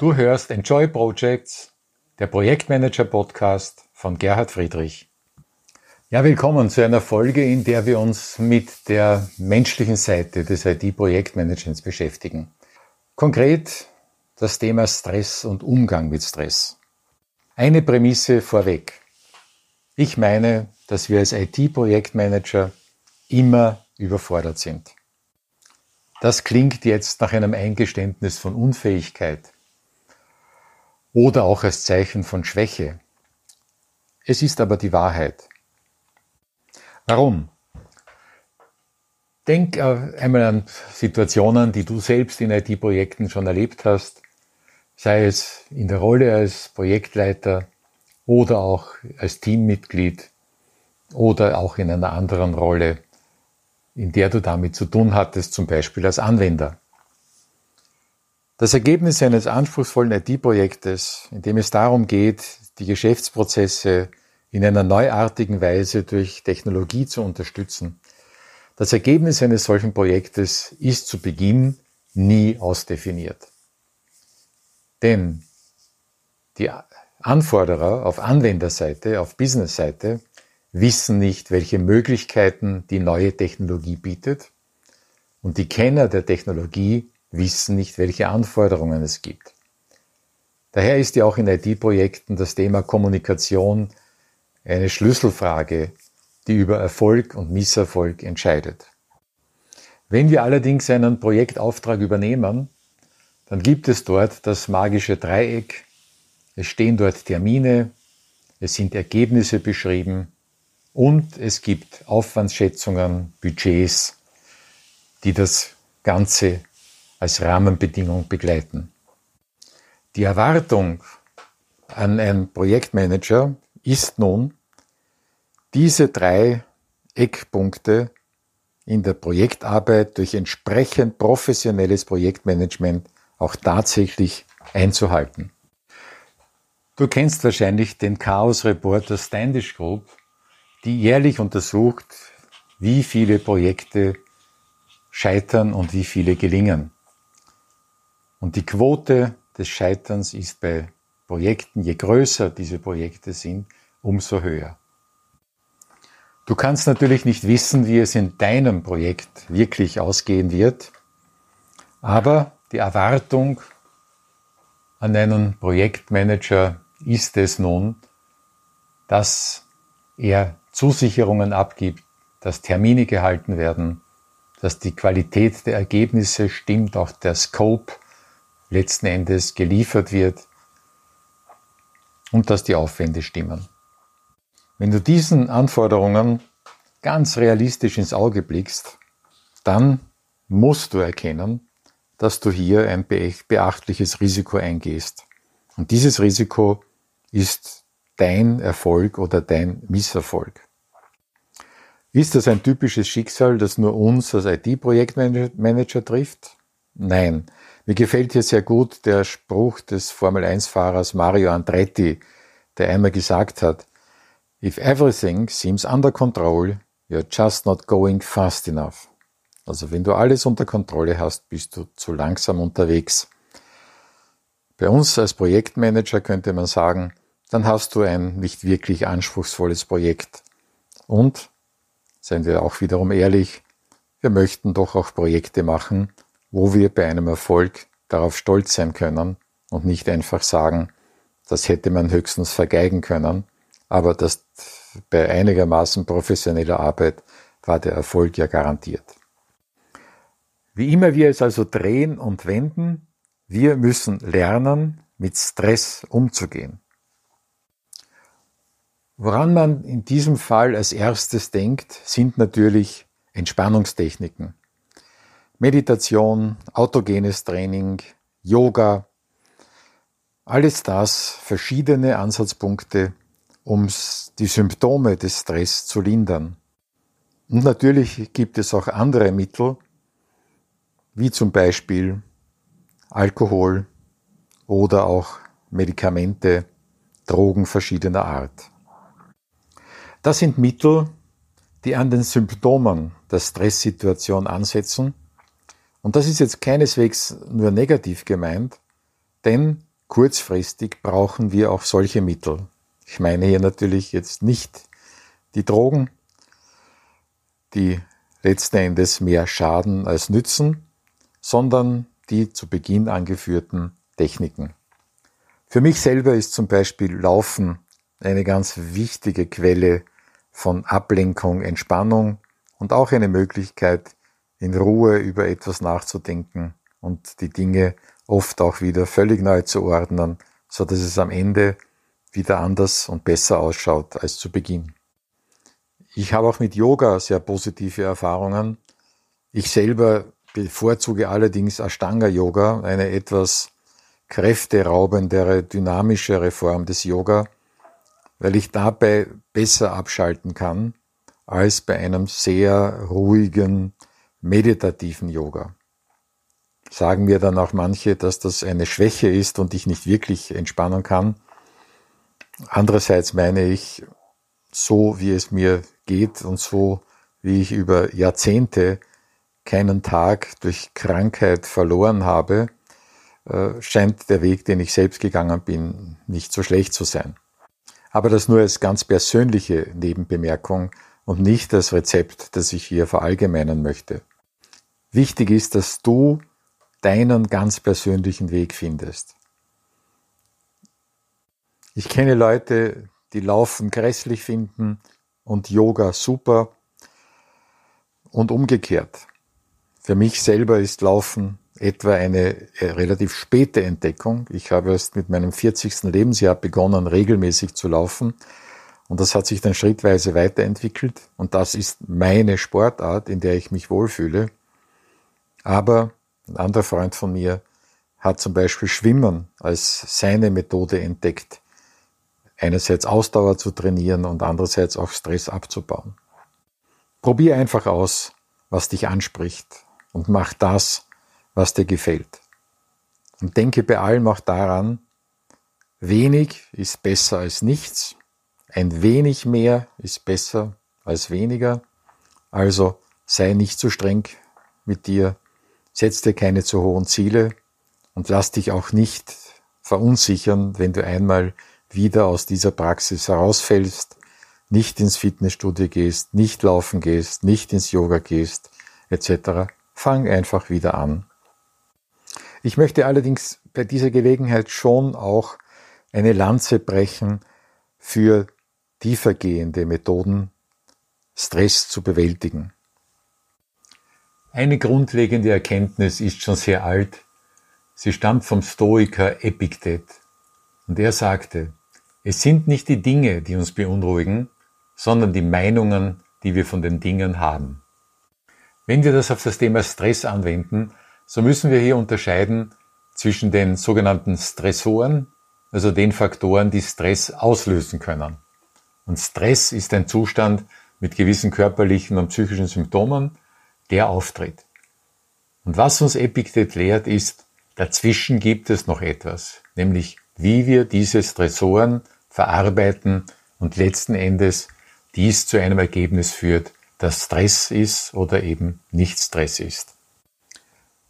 Du hörst Enjoy Projects, der Projektmanager Podcast von Gerhard Friedrich. Ja, willkommen zu einer Folge, in der wir uns mit der menschlichen Seite des IT-Projektmanagements beschäftigen. Konkret das Thema Stress und Umgang mit Stress. Eine Prämisse vorweg. Ich meine, dass wir als IT-Projektmanager immer überfordert sind. Das klingt jetzt nach einem Eingeständnis von Unfähigkeit oder auch als Zeichen von Schwäche. Es ist aber die Wahrheit. Warum? Denk einmal an Situationen, die du selbst in IT-Projekten schon erlebt hast, sei es in der Rolle als Projektleiter oder auch als Teammitglied oder auch in einer anderen Rolle, in der du damit zu tun hattest, zum Beispiel als Anwender. Das Ergebnis eines anspruchsvollen IT-Projektes, in dem es darum geht, die Geschäftsprozesse in einer neuartigen Weise durch Technologie zu unterstützen, das Ergebnis eines solchen Projektes ist zu Beginn nie ausdefiniert. Denn die Anforderer auf Anwenderseite, auf Businessseite wissen nicht, welche Möglichkeiten die neue Technologie bietet und die Kenner der Technologie wissen nicht, welche Anforderungen es gibt. Daher ist ja auch in IT-Projekten das Thema Kommunikation eine Schlüsselfrage, die über Erfolg und Misserfolg entscheidet. Wenn wir allerdings einen Projektauftrag übernehmen, dann gibt es dort das magische Dreieck, es stehen dort Termine, es sind Ergebnisse beschrieben und es gibt Aufwandsschätzungen, Budgets, die das Ganze als Rahmenbedingung begleiten. Die Erwartung an einen Projektmanager ist nun, diese drei Eckpunkte in der Projektarbeit durch entsprechend professionelles Projektmanagement auch tatsächlich einzuhalten. Du kennst wahrscheinlich den Chaos Reporter Standish Group, die jährlich untersucht, wie viele Projekte scheitern und wie viele gelingen. Und die Quote des Scheiterns ist bei Projekten, je größer diese Projekte sind, umso höher. Du kannst natürlich nicht wissen, wie es in deinem Projekt wirklich ausgehen wird, aber die Erwartung an einen Projektmanager ist es nun, dass er Zusicherungen abgibt, dass Termine gehalten werden, dass die Qualität der Ergebnisse stimmt, auch der Scope letzten Endes geliefert wird und dass die Aufwände stimmen. Wenn du diesen Anforderungen ganz realistisch ins Auge blickst, dann musst du erkennen, dass du hier ein beachtliches Risiko eingehst. Und dieses Risiko ist dein Erfolg oder dein Misserfolg. Ist das ein typisches Schicksal, das nur uns als IT-Projektmanager trifft? Nein, mir gefällt hier sehr gut der Spruch des Formel-1-Fahrers Mario Andretti, der einmal gesagt hat, If everything seems under control, you're just not going fast enough. Also wenn du alles unter Kontrolle hast, bist du zu langsam unterwegs. Bei uns als Projektmanager könnte man sagen, dann hast du ein nicht wirklich anspruchsvolles Projekt. Und, seien wir auch wiederum ehrlich, wir möchten doch auch Projekte machen, wo wir bei einem Erfolg darauf stolz sein können und nicht einfach sagen, das hätte man höchstens vergeigen können, aber das bei einigermaßen professioneller Arbeit war der Erfolg ja garantiert. Wie immer wir es also drehen und wenden, wir müssen lernen, mit Stress umzugehen. Woran man in diesem Fall als erstes denkt, sind natürlich Entspannungstechniken. Meditation, autogenes Training, Yoga, alles das verschiedene Ansatzpunkte, um die Symptome des Stress zu lindern. Und natürlich gibt es auch andere Mittel, wie zum Beispiel Alkohol oder auch Medikamente, Drogen verschiedener Art. Das sind Mittel, die an den Symptomen der Stresssituation ansetzen und das ist jetzt keineswegs nur negativ gemeint, denn kurzfristig brauchen wir auch solche Mittel. Ich meine hier natürlich jetzt nicht die Drogen, die letzten Endes mehr schaden als nützen, sondern die zu Beginn angeführten Techniken. Für mich selber ist zum Beispiel Laufen eine ganz wichtige Quelle von Ablenkung, Entspannung und auch eine Möglichkeit, in Ruhe über etwas nachzudenken und die Dinge oft auch wieder völlig neu zu ordnen, so dass es am Ende wieder anders und besser ausschaut als zu Beginn. Ich habe auch mit Yoga sehr positive Erfahrungen. Ich selber bevorzuge allerdings Ashtanga Yoga, eine etwas kräfteraubendere, dynamischere Form des Yoga, weil ich dabei besser abschalten kann als bei einem sehr ruhigen, meditativen Yoga. Sagen mir dann auch manche, dass das eine Schwäche ist und ich nicht wirklich entspannen kann. Andererseits meine ich, so wie es mir geht und so wie ich über Jahrzehnte keinen Tag durch Krankheit verloren habe, äh, scheint der Weg, den ich selbst gegangen bin, nicht so schlecht zu sein. Aber das nur als ganz persönliche Nebenbemerkung und nicht als Rezept, das ich hier verallgemeinern möchte. Wichtig ist, dass du deinen ganz persönlichen Weg findest. Ich kenne Leute, die Laufen grässlich finden und Yoga super und umgekehrt. Für mich selber ist Laufen etwa eine äh, relativ späte Entdeckung. Ich habe erst mit meinem 40. Lebensjahr begonnen, regelmäßig zu laufen. Und das hat sich dann schrittweise weiterentwickelt. Und das ist meine Sportart, in der ich mich wohlfühle. Aber ein anderer Freund von mir hat zum Beispiel Schwimmen als seine Methode entdeckt. Einerseits Ausdauer zu trainieren und andererseits auch Stress abzubauen. Probier einfach aus, was dich anspricht und mach das, was dir gefällt. Und denke bei allem auch daran, wenig ist besser als nichts, ein wenig mehr ist besser als weniger, also sei nicht zu streng mit dir, setz dir keine zu hohen Ziele und lass dich auch nicht verunsichern, wenn du einmal wieder aus dieser Praxis herausfällst, nicht ins Fitnessstudio gehst, nicht laufen gehst, nicht ins Yoga gehst, etc. Fang einfach wieder an ich möchte allerdings bei dieser Gelegenheit schon auch eine Lanze brechen für tiefergehende Methoden, Stress zu bewältigen. Eine grundlegende Erkenntnis ist schon sehr alt. Sie stammt vom Stoiker Epiktet. Und er sagte, es sind nicht die Dinge, die uns beunruhigen, sondern die Meinungen, die wir von den Dingen haben. Wenn wir das auf das Thema Stress anwenden, so müssen wir hier unterscheiden zwischen den sogenannten Stressoren, also den Faktoren, die Stress auslösen können. Und Stress ist ein Zustand mit gewissen körperlichen und psychischen Symptomen, der auftritt. Und was uns Epiktet lehrt, ist, dazwischen gibt es noch etwas, nämlich wie wir diese Stressoren verarbeiten und letzten Endes dies zu einem Ergebnis führt, das Stress ist oder eben nicht Stress ist.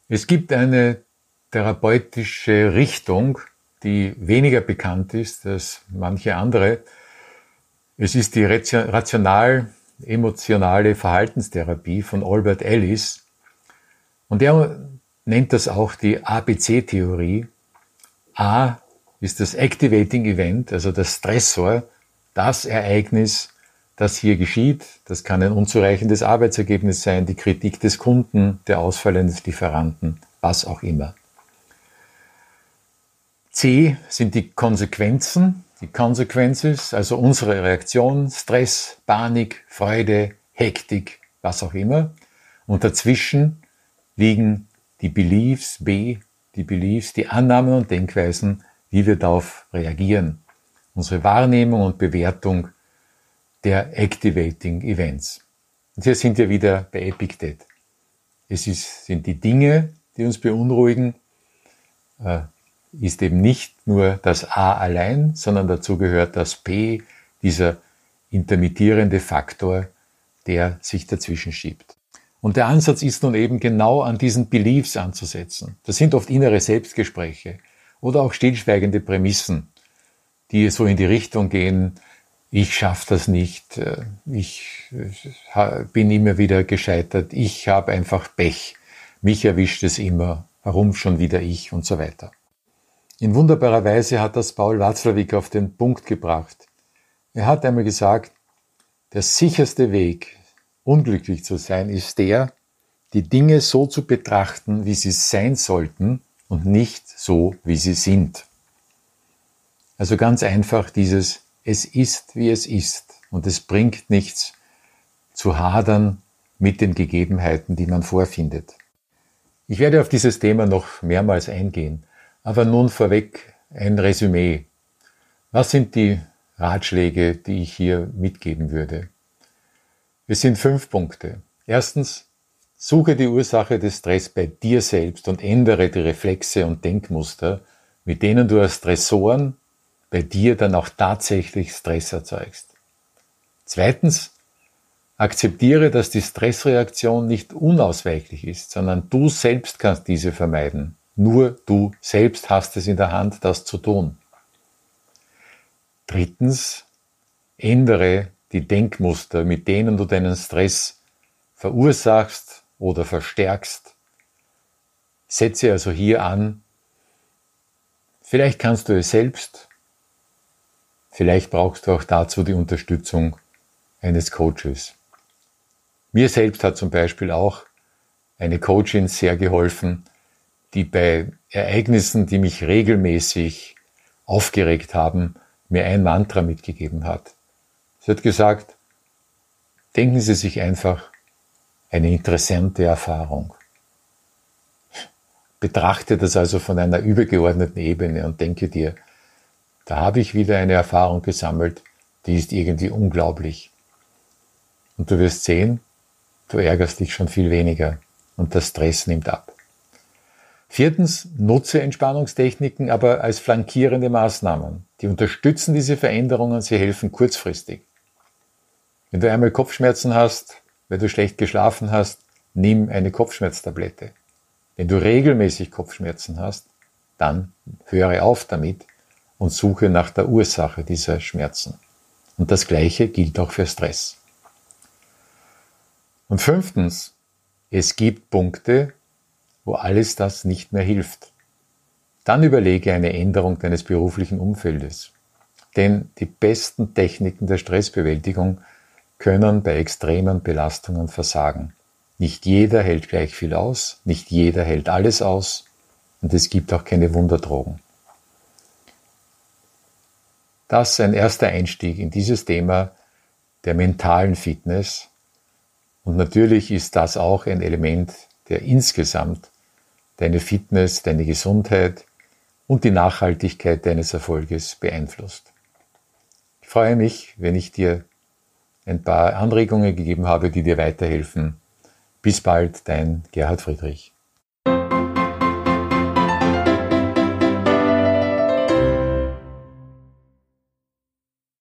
Es gibt eine therapeutische Richtung, die weniger bekannt ist als manche andere. Es ist die rational-emotionale Verhaltenstherapie von Albert Ellis. Und er nennt das auch die ABC-Theorie. A ist das Activating Event, also der Stressor, das Ereignis, das hier geschieht. Das kann ein unzureichendes Arbeitsergebnis sein, die Kritik des Kunden, der Ausfall eines Lieferanten, was auch immer. C sind die Konsequenzen, die Consequences, also unsere Reaktion, Stress, Panik, Freude, Hektik, was auch immer. Und dazwischen liegen die Beliefs, B, die Beliefs, die Annahmen und Denkweisen, wie wir darauf reagieren. Unsere Wahrnehmung und Bewertung der Activating Events. Und hier sind wir wieder bei Epictet. Es ist, sind die Dinge, die uns beunruhigen, äh, ist eben nicht nur das A allein, sondern dazu gehört das P, dieser intermittierende Faktor, der sich dazwischen schiebt. Und der Ansatz ist nun eben genau an diesen Beliefs anzusetzen. Das sind oft innere Selbstgespräche. oder auch stillschweigende Prämissen, die so in die Richtung gehen, ich schaffe das nicht, äh, ich äh, bin immer wieder gescheitert, ich habe einfach Pech, mich erwischt es immer, warum schon wieder ich und so weiter. In wunderbarer Weise hat das Paul Watzlawick auf den Punkt gebracht. Er hat einmal gesagt, der sicherste Weg, unglücklich zu sein, ist der, die Dinge so zu betrachten, wie sie sein sollten und nicht so, wie sie sind. Also ganz einfach dieses, es ist, wie es ist und es bringt nichts zu hadern mit den Gegebenheiten, die man vorfindet. Ich werde auf dieses Thema noch mehrmals eingehen, aber nun vorweg ein Resümee. Was sind die Ratschläge, die ich hier mitgeben würde? Es sind fünf Punkte. Erstens, suche die Ursache des Stress bei dir selbst und ändere die Reflexe und Denkmuster, mit denen du als Stressoren bei dir dann auch tatsächlich Stress erzeugst. Zweitens, akzeptiere, dass die Stressreaktion nicht unausweichlich ist, sondern du selbst kannst diese vermeiden. Nur du selbst hast es in der Hand, das zu tun. Drittens, ändere die Denkmuster, mit denen du deinen Stress verursachst oder verstärkst. Setze also hier an. Vielleicht kannst du es selbst, vielleicht brauchst du auch dazu die Unterstützung eines Coaches. Mir selbst hat zum Beispiel auch eine Coachin sehr geholfen, die bei Ereignissen, die mich regelmäßig aufgeregt haben, mir ein Mantra mitgegeben hat. Sie hat gesagt, denken Sie sich einfach eine interessante Erfahrung. Betrachte das also von einer übergeordneten Ebene und denke dir, da habe ich wieder eine Erfahrung gesammelt, die ist irgendwie unglaublich. Und du wirst sehen, du ärgerst dich schon viel weniger und der Stress nimmt ab. Viertens, nutze Entspannungstechniken, aber als flankierende Maßnahmen. Die unterstützen diese Veränderungen, sie helfen kurzfristig. Wenn du einmal Kopfschmerzen hast, weil du schlecht geschlafen hast, nimm eine Kopfschmerztablette. Wenn du regelmäßig Kopfschmerzen hast, dann höre auf damit und suche nach der Ursache dieser Schmerzen. Und das Gleiche gilt auch für Stress. Und fünftens, es gibt Punkte, wo alles das nicht mehr hilft. Dann überlege eine Änderung deines beruflichen Umfeldes. Denn die besten Techniken der Stressbewältigung können bei extremen Belastungen versagen. Nicht jeder hält gleich viel aus, nicht jeder hält alles aus und es gibt auch keine Wunderdrogen. Das ist ein erster Einstieg in dieses Thema der mentalen Fitness. Und natürlich ist das auch ein Element, der insgesamt deine Fitness, deine Gesundheit und die Nachhaltigkeit deines Erfolges beeinflusst. Ich freue mich, wenn ich dir ein paar Anregungen gegeben habe, die dir weiterhelfen. Bis bald, dein Gerhard Friedrich.